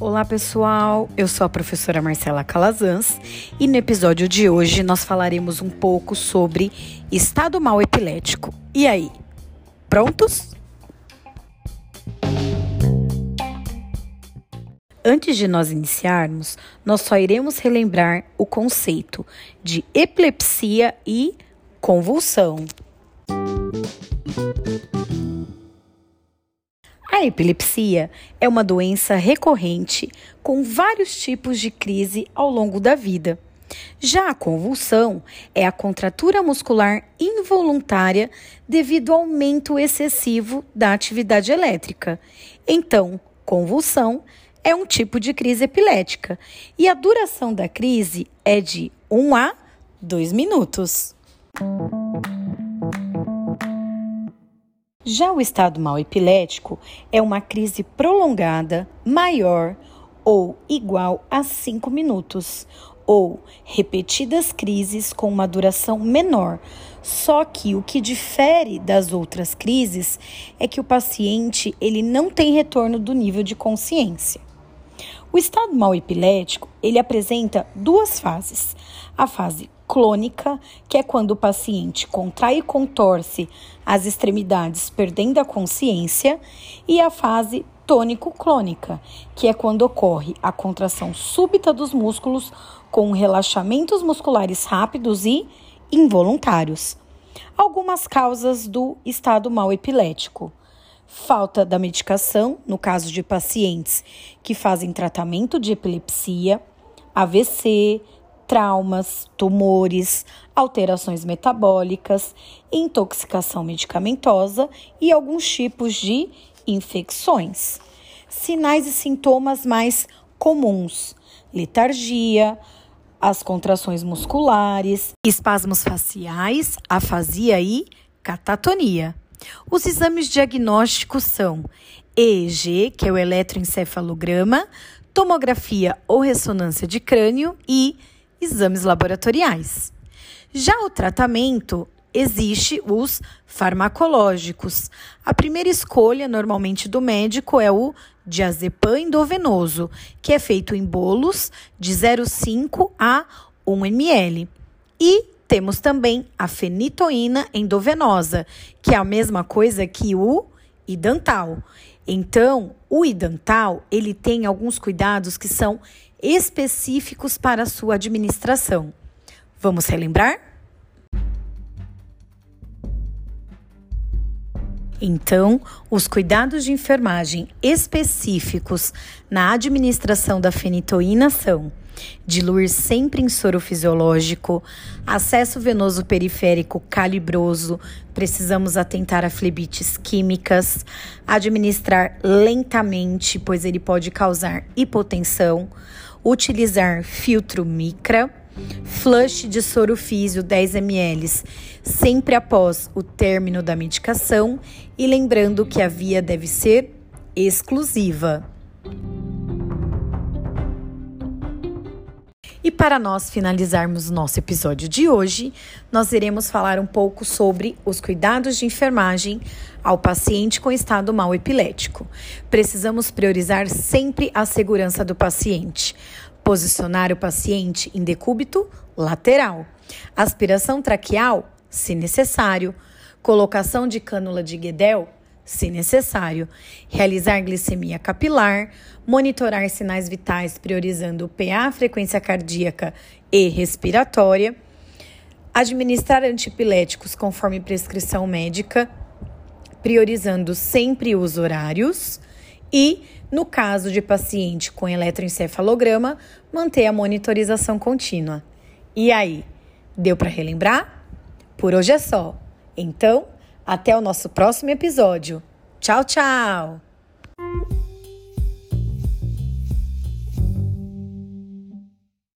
Olá pessoal, eu sou a professora Marcela Calazans e no episódio de hoje nós falaremos um pouco sobre estado mal epilético. E aí, prontos? Antes de nós iniciarmos, nós só iremos relembrar o conceito de epilepsia e convulsão. A epilepsia é uma doença recorrente com vários tipos de crise ao longo da vida. Já a convulsão é a contratura muscular involuntária devido ao aumento excessivo da atividade elétrica. Então, convulsão é um tipo de crise epilética e a duração da crise é de 1 a 2 minutos. Já o estado mal epilético é uma crise prolongada, maior ou igual a 5 minutos, ou repetidas crises com uma duração menor. Só que o que difere das outras crises é que o paciente ele não tem retorno do nível de consciência. O estado mal epilético, ele apresenta duas fases. A fase clônica, que é quando o paciente contrai e contorce as extremidades perdendo a consciência, e a fase tônico-clônica, que é quando ocorre a contração súbita dos músculos com relaxamentos musculares rápidos e involuntários. Algumas causas do estado mal epilético: falta da medicação, no caso de pacientes que fazem tratamento de epilepsia, AVC, traumas, tumores, alterações metabólicas, intoxicação medicamentosa e alguns tipos de infecções. Sinais e sintomas mais comuns: letargia, as contrações musculares, espasmos faciais, afasia e catatonia. Os exames diagnósticos são EEG, que é o eletroencefalograma, tomografia ou ressonância de crânio e exames laboratoriais. Já o tratamento existe os farmacológicos. A primeira escolha, normalmente do médico, é o diazepam endovenoso, que é feito em bolos de 0,5 a 1 ml. E temos também a fenitoína endovenosa, que é a mesma coisa que o idantal. Então, o idantal, ele tem alguns cuidados que são específicos para a sua administração. Vamos relembrar? Então, os cuidados de enfermagem específicos na administração da fenitoína são diluir sempre em soro fisiológico, acesso venoso periférico calibroso, precisamos atentar a flebites químicas, administrar lentamente, pois ele pode causar hipotensão, utilizar filtro micra, flush de soro físio 10 ml, sempre após o término da medicação e lembrando que a via deve ser exclusiva. E para nós finalizarmos o nosso episódio de hoje, nós iremos falar um pouco sobre os cuidados de enfermagem ao paciente com estado mal epilético. Precisamos priorizar sempre a segurança do paciente. Posicionar o paciente em decúbito lateral. Aspiração traqueal, se necessário. Colocação de cânula de Guedel, se necessário, realizar glicemia capilar, monitorar sinais vitais priorizando o PA, frequência cardíaca e respiratória, administrar antipiléticos conforme prescrição médica, priorizando sempre os horários e, no caso de paciente com eletroencefalograma, manter a monitorização contínua. E aí, deu para relembrar? Por hoje é só. Então, até o nosso próximo episódio. Tchau, tchau!